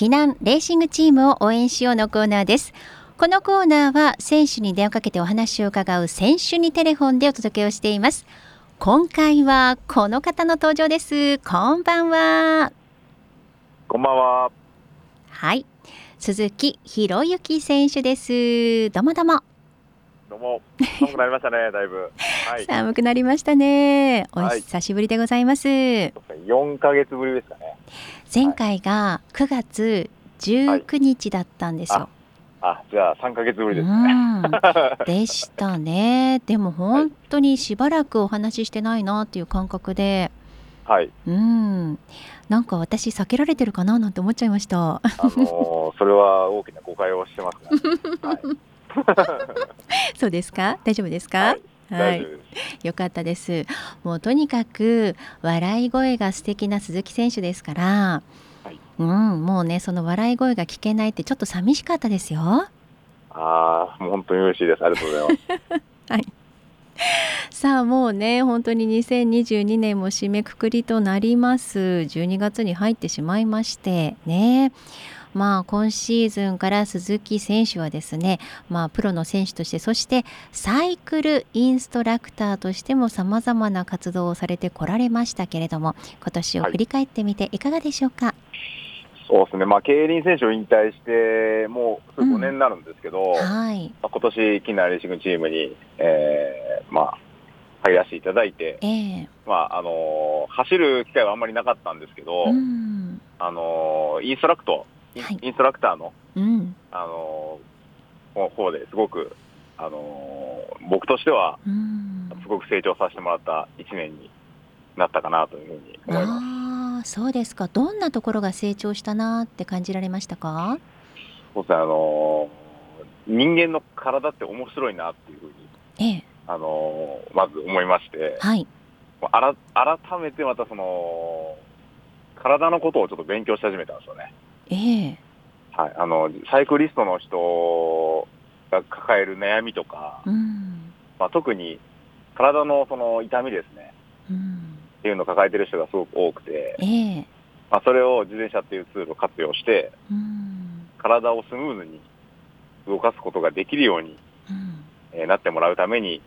避難レーシングチームを応援しようのコーナーです。このコーナーは選手に電話かけてお話を伺う選手にテレフォンでお届けをしています。今回はこの方の登場です。こんばんは。こんばんは。はい。鈴木博之選手です。どうもどうも。どうも。寒くなりましたね だいぶ、はい、寒くなりましたね。お久しぶりでございます、はい、4ヶ月ぶりですか。ね前回が9月19日だったんですよ、はい、あじゃあ3ヶ月ぶりです。ね、でしたね。でも本当にしばらくお話ししてないなっていう感覚で。はい。うん。なんか私避けられてるかななんて思っちゃいました。あのー、それは大きな誤解をしてます、ね、はい。そうですか？大丈夫ですか、はい、はい、よかったです。もうとにかく笑い声が素敵な鈴木選手ですから、はい、うん、もうねその笑い声が聞けないってちょっと寂しかったですよ。ああ、もう本当に嬉しいです。ありがとうございます。はい。さあもうね本当に2022年も締めくくりとなります。12月に入ってしまいましてね。まあ、今シーズンから鈴木選手はですね、まあ、プロの選手としてそしてサイクルインストラクターとしてもさまざまな活動をされてこられましたけれども今年を振り返ってみていかがでしょうか？はいそうですね、まあ、競輪選手を引退して、もう5年になるんですけど、うん。はい、まあ、今年、キナレーシングチームに、えーまあ、入らせていただいて、えー、まああのー、走る機会はあんまりなかったんですけど、うん、あのー、インストラクト、インはい、インストラクターの、うん、あのー、方ですごく、あの僕としては、すごく成長させてもらった1年になったかなというふうに思います。そうですか。どんなところが成長したなって感じられましたか？そうですね。あの人間の体って面白いなっていうふうに、ええ、あのまず思いまして、はい、あら改めてまたその体のことをちょっと勉強し始めたんですよね。ええはい、あのサイクリストの人が抱える悩みとか、うん、まあ、特に体のその痛みですね、うん、っていうのを抱えてる人がすごく多くて、ええ。まあ、それを自転車っていうツールを活用して、うん、体をスムーズに動かすことができるように、うん。えー、なってもらうために、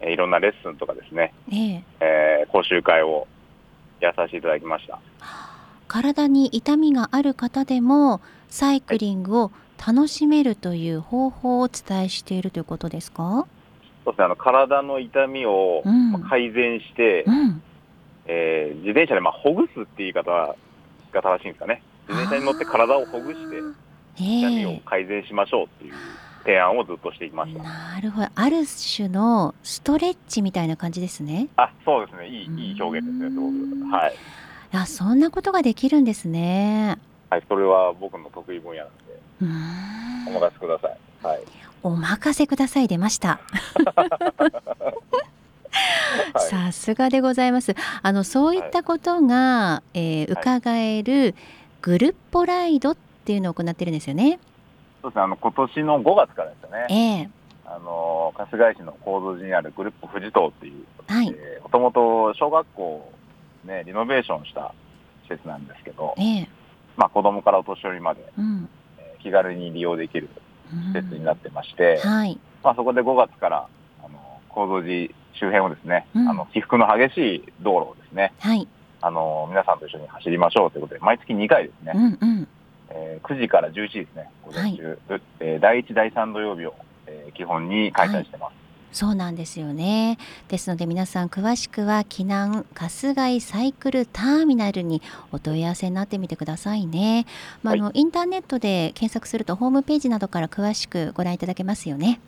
えいろんなレッスンとかですね、えー、えー、講習会をやらさせていただきました。体に痛みがある方でもサイクリングを楽しめるという方法をお伝えしているということですか、そうですね。あの体の痛みを改善して、うん、えー、自転車でまあほぐすっていう言い方が正しいんですかね。自転車に乗って体をほぐして痛みを改善しましょうっていう提案をずっとしていました。なるほど。ある種のストレッチみたいな感じですね。あそうですね。いいいい表現ですねすごく。はい。あそんなことができるんですね。はいそれは僕の得意分野なんでうん。お任せください。はい。お任せください出ました さすがでございます。あのそういったことが、はい、えー、伺えるグルッポライドっていうのを行ってるんですよね。そうですね、あの今年の5月からですよね。えー、あの春日井市の構造寺にあるグループ富士島っていう、はい、もともと小学校をねリノベーションした施設なんですけど、えー、まあ子供からお年寄りまで、うん、えー、気軽に利用できる施設になってまして、うん、はい、まあそこで5月から構造寺周辺をですね、うん、あの起伏の激しい道路をですね、はい、あの皆さんと一緒に走りましょうということで毎月2回ですね。うんうんえー、9時から11時ですね、午前中、はい、えー、第1、第3土曜日を、えー、基本に開催してます。はいそうなんですよね。ですので皆さん詳しくは避難春日井サイクルターミナルにお問い合わせになってみてくださいね。まあ、はい、あのインターネットで検索するとホームページなどから詳しくご覧いただけますよね。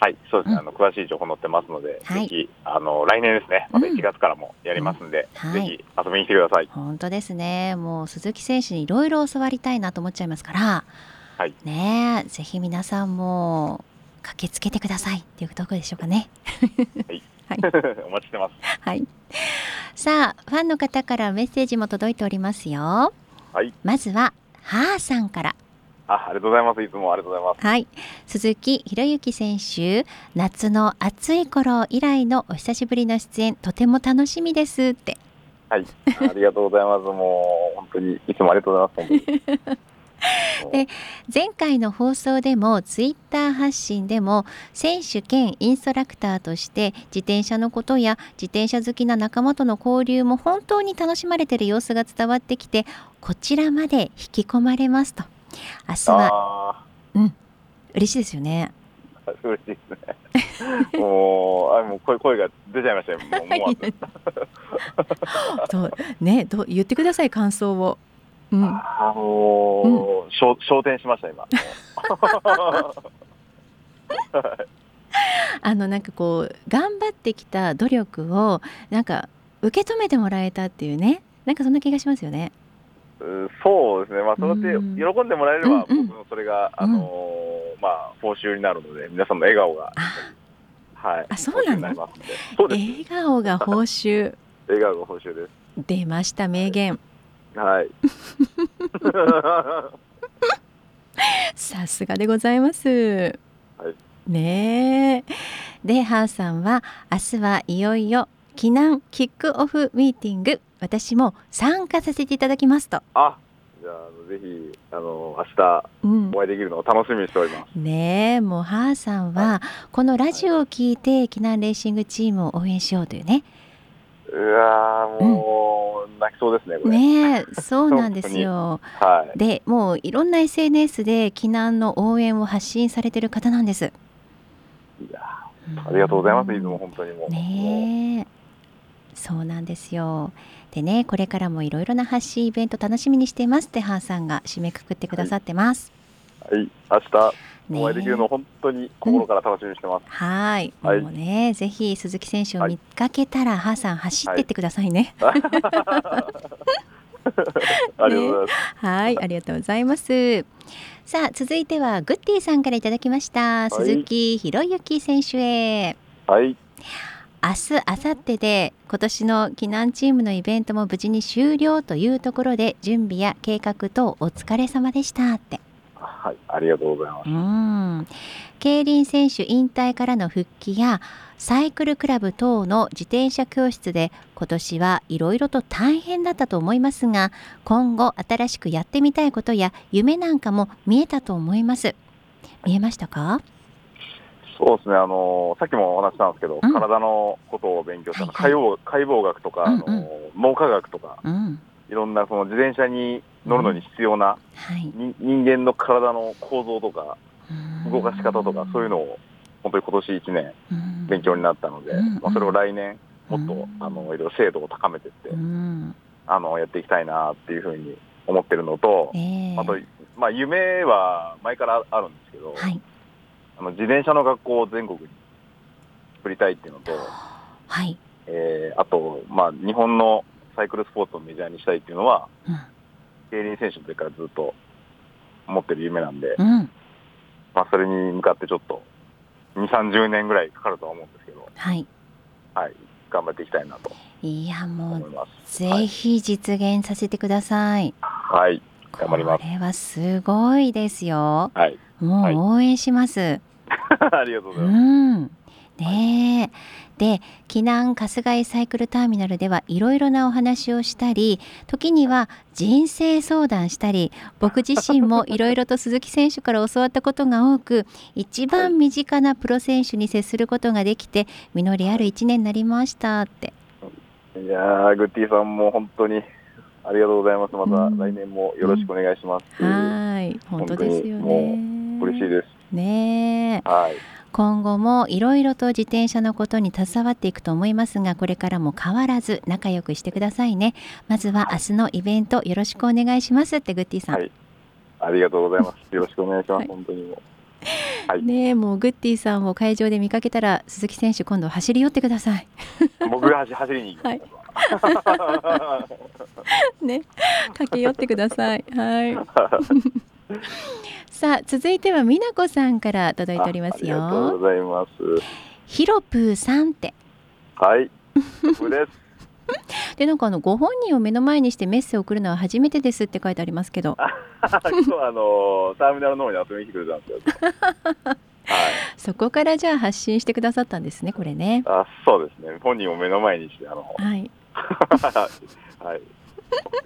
はい、そうですね、うん、あの詳しい情報載ってますので、はい、ぜひあの来年ですね、また1月からもやりますんで、うんうん、ぜひ遊びに来てください。本当ですね、もう鈴木選手にいろいろ教わりたいなと思っちゃいますから、はい、ねぜひ皆さんも駆けつけてくださいっていうところでしょうかね。はい、はい、お待ちしてます。はい。さあ、ファンの方からメッセージも届いておりますよ。はい。まずは、はーさんから。あ、ありがとうございます。いつもありがとうございます。はい。鈴木博之選手、夏の暑い頃以来のお久しぶりの出演、とても楽しみですって。はい。ありがとうございます。もう本当にいつもありがとうございます。で前回の放送でもツイッター発信でも選手兼インストラクターとして自転車のことや自転車好きな仲間との交流も本当に楽しまれている様子が伝わってきてこちらまで引き込まれますと明日はうん。嬉しいですよね。嬉しいですね。もうあもう声声が出ちゃいましたよ。もう思わずねどう言ってください感想を。うん、あのー、うん、昇天しました今。あのなんかこう頑張ってきた努力をなんか受け止めてもらえたっていうね。なんかそんな気がしますよね。そうですね、まあ、そうやって喜んでもらえれば、僕のそれが、あのー、まあ、報酬になるので、皆さんの笑顔が、はい、あそうなの笑顔が報酬。笑顔が報酬です。出ました、名言。はい。さすがでございます。はい、ねで、ハーさんは明日はいよいよ避難キックオフミーティング私も参加させていただきますと。あじゃあぜひあの明日お会いできるのを楽しみにしております。うん、ねもうハーさんは、このラジオを聞いて避難レーシングチームを応援しようというね。うわもう、うん、泣きそうですねねそうなんですよ。はい、でもういろんな SNS で避難の応援を発信されてる方なんです。いやありがとうございます、いつも本当にもう。ねそうなんですよ。でねこれからもいろいろな発信イベント楽しみにしていますってハーさんが締めくくってくださってます。はい、はい、明日お会いできるの本当に心から楽しみにしてます。うん、はい、もうね、ぜひ鈴木選手を見かけたら、ハーさん走ってってくださいね。はい、ありがとうございます。はい、ありがとうございます。さあ、続いてはグッディさんからいただきました。鈴木博之選手へ。はい。明日、明後日で今年の避難チームのイベントも無事に終了というところで準備や計画等お疲れ様でしたって。はい、ありがとうございます。うん競輪選手引退からの復帰やサイクルクラブ等の自転車教室で今年はいろいろと大変だったと思いますが今後新しくやってみたいことや夢なんかも見えたと思います見えましたか？そうですね。あのさっきもお話したんですけど、うん、体のことを勉強した、はいはい、解剖学とか、うんうん、あの脳科学とか、うん、いろんなその自転車に乗るのに必要な、はい、人間の体の構造とか動かし方とかそういうのを本当に今年1年勉強になったので、まあ、それを来年もっとあのいろいろ精度を高めていって、あのやっていきたいなっていうふうに思ってるのと、えー、あと、まあ、夢は前からあるんですけど、はい、あの自転車の学校を全国に作りたいっていうのと、はい。えー、あと、まあ、日本のサイクルスポーツをメジャーにしたいっていうのは、うん、競輪選手の時からずっと思ってる夢なんで、うん、まあ、それに向かってちょっと2、30年ぐらいかかるとは思うんですけど、はい、はい、頑張っていきたいなといやもうぜひ実現させてください。はい、頑張ります。これはすごいですよ。はい、もう応援します。はい、ありがとうございます。うん。ねで避難春日井サイクルターミナルではいろいろなお話をしたり時には人生相談したり僕自身も いろいろと鈴木選手から教わったことが多く一番身近なプロ選手に接することができて実りある1年になりましたって。いやグッティさんも本当にありがとうございます。また来年もよろしくお願いします、うん、はい。本当ですよね。嬉しいですねはい。今後もいろいろと自転車のことに携わっていくと思いますがこれからも変わらず仲良くしてくださいね。まずは明日のイベントよろしくお願いしますってグッティさん、はい、ありがとうございます。よろしくお願いします、はい、本当にもはい、ねもうグッティさんを会場で見かけたら鈴木選手今度走り寄ってください。僕が走りに行きます、はい、ね。駆け寄ってください。はい さあ続いては美奈子さんから届いておりますよ。ありがとうございます。ヒロプーさんって。はい。です。でなんかあのご本人を目の前にしてメッセを送るのは初めてですって書いてありますけど。そうあの ターミナルの方に遊びに来てくれたんですよ。はい、そこからじゃあ発信してくださったんですねこれね。あそうですね。本人を目の前にしてあのはい。はい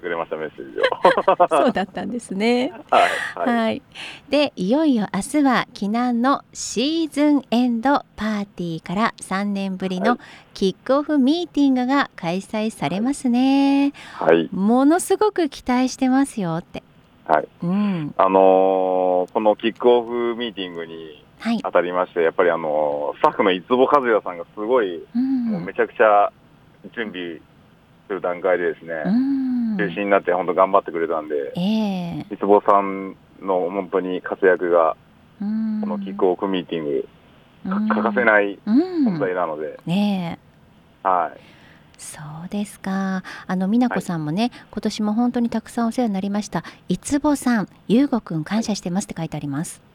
くれましたメッセージを。そうだったんですね。はい、はい、でいよいよ明日は避難のシーズンエンドパーティーから3年ぶりのキックオフミーティングが開催されますね。はい。ものすごく期待してますよって。はい、うん、あのー、このキックオフミーティングに当たりまして、はい、やっぱりあのー、スタッフの五坪和也さんがすごい、うん、もうめちゃくちゃ準備する段階でですね、うん、中心になって本当頑張ってくれたんで、えー、五坪さんの本当に活躍が、このキックオフミーティング、欠かせない存在なので、ねはい。そうですか。あの美奈子さんもね、はい、今年も本当にたくさんお世話になりました。いつぼさん、ゆうごくん感謝してますって書いてあります。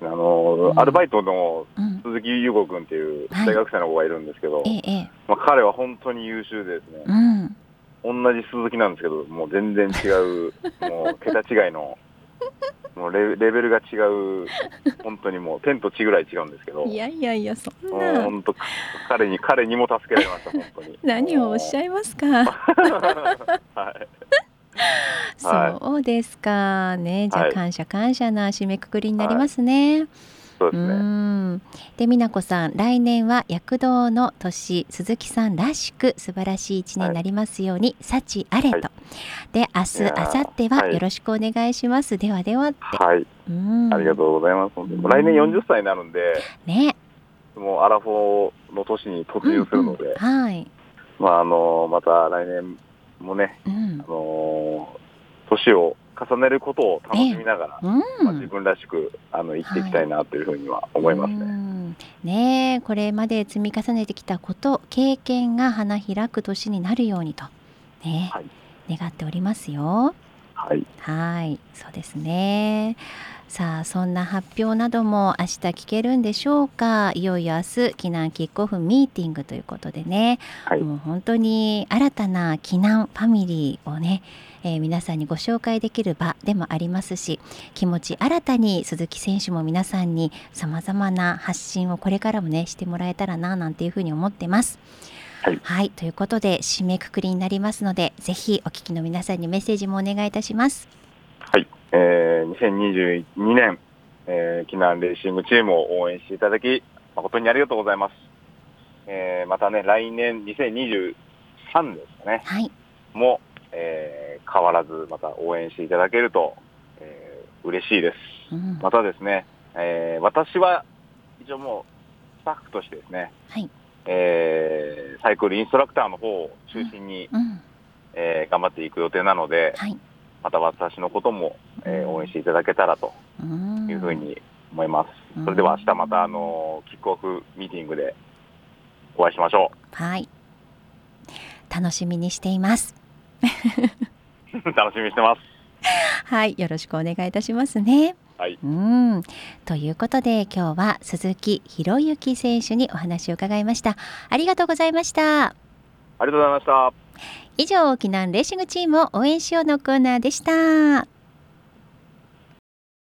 ですね。あの、うん、アルバイトの鈴木優吾君っていう大学生の子がいるんですけど、はい、まあ彼は本当に優秀でですね。うん同じ鈴木なんですけど、もう全然違う、もう桁違いのもうレレベルが違う、本当にもう天と地ぐらい違うんですけど、いやいやいや、そんな、本当、彼に彼にも助けられました、本当に。何をおっしゃいますか。はい、そうですかね、じゃあ感謝感謝な締めくくりになりますね。はいそうですね。で、美奈子さん、来年は躍動の年、鈴木さんらしく素晴らしい一年になりますように、はい、幸あれと。はい、で、明日、明後日はよろしくお願いします。はい、ではではって。はい。ありがとうございます。来年40歳になるんで。ね。もうアラフォーの年に突入するので。うんうん、はい。まあ、あの、また来年もね、うん、あの、年を重ねることを楽しみながら、うん、まあ、自分らしくあの生きていきたいなというふうには思いますね。はい、ねこれまで積み重ねてきたこと経験が花開く年になるようにとね、はい、願っておりますよ。はい、はい。そうですね。さあそんな発表なども明日聞けるんでしょうか？いよいよ明日避難キックオフミーティングということでね、はい、もう本当に新たな避難ファミリーをねえー、皆さんにご紹介できる場でもありますし気持ち新たに鈴木選手も皆さんにさまざまな発信をこれからもねしてもらえたらななんていうふうに思ってます。はい、はい、ということで締めくくりになりますのでぜひお聞きの皆さんにメッセージもお願いいたします。はい、えー、2022年、えー、避難レーシングチームを応援していただき誠にありがとうございます。えー、またね来年2023ですかね。はい。もえー、変わらずまた応援していただけると、えー、嬉しいです。うん、またですね、えー、私は一応もうスタッフとしてですね、はい、えー、サイクルインストラクターの方を中心に、うん、えー、頑張っていく予定なので、はい、また私のことも、えー、応援していただけたらというふうに思います。それでは明日またあのキックオフミーティングでお会いしましょう。はい。楽しみにしています。楽しみにしてます。はい、よろしくお願いいたしますね。はい、うん。ということで今日は鈴木博之選手にお話を伺いました。ありがとうございました。ありがとうございました。以上沖縄レーシングチームを応援しようのコーナーでした